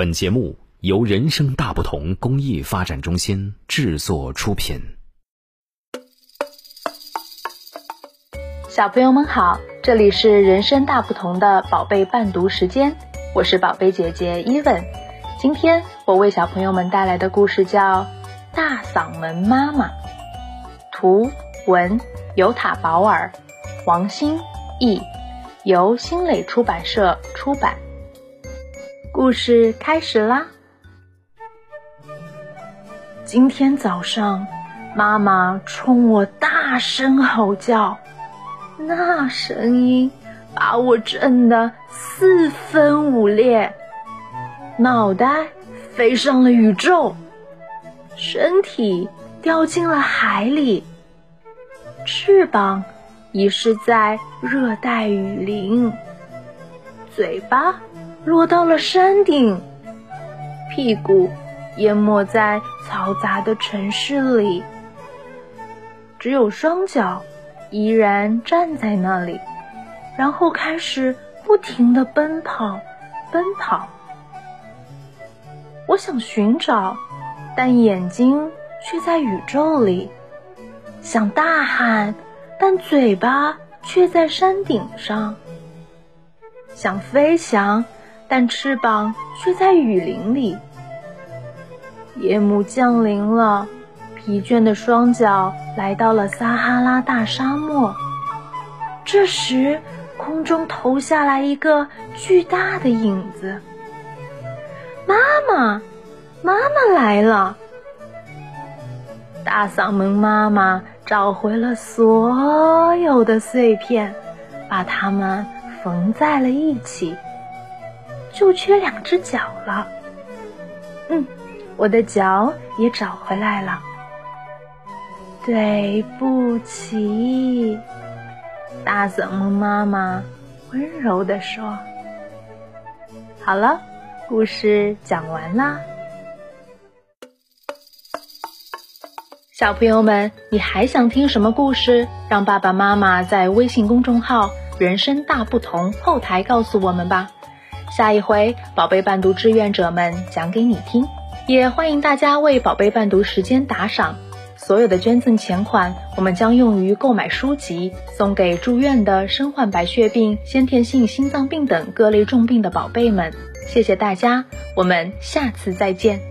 本节目由人生大不同公益发展中心制作出品。小朋友们好，这里是人生大不同的宝贝伴读时间，我是宝贝姐姐伊文。今天我为小朋友们带来的故事叫《大嗓门妈妈》，图文尤塔保尔，王欣译，由新蕾出版社出版。故事开始啦！今天早上，妈妈冲我大声吼叫，那声音把我震得四分五裂，脑袋飞上了宇宙，身体掉进了海里，翅膀遗失在热带雨林，嘴巴。落到了山顶，屁股淹没在嘈杂的城市里，只有双脚依然站在那里，然后开始不停的奔跑，奔跑。我想寻找，但眼睛却在宇宙里；想大喊，但嘴巴却在山顶上；想飞翔。但翅膀却在雨林里。夜幕降临了，疲倦的双脚来到了撒哈拉大沙漠。这时，空中投下来一个巨大的影子。妈妈，妈妈来了！大嗓门妈妈找回了所有的碎片，把它们缝在了一起。就缺两只脚了，嗯，我的脚也找回来了。对不起，大嗓门妈妈温柔地说：“好了，故事讲完啦。”小朋友们，你还想听什么故事？让爸爸妈妈在微信公众号“人生大不同”后台告诉我们吧。下一回，宝贝伴读志愿者们讲给你听，也欢迎大家为宝贝伴读时间打赏。所有的捐赠钱款，我们将用于购买书籍，送给住院的身患白血病、先天性心脏病等各类重病的宝贝们。谢谢大家，我们下次再见。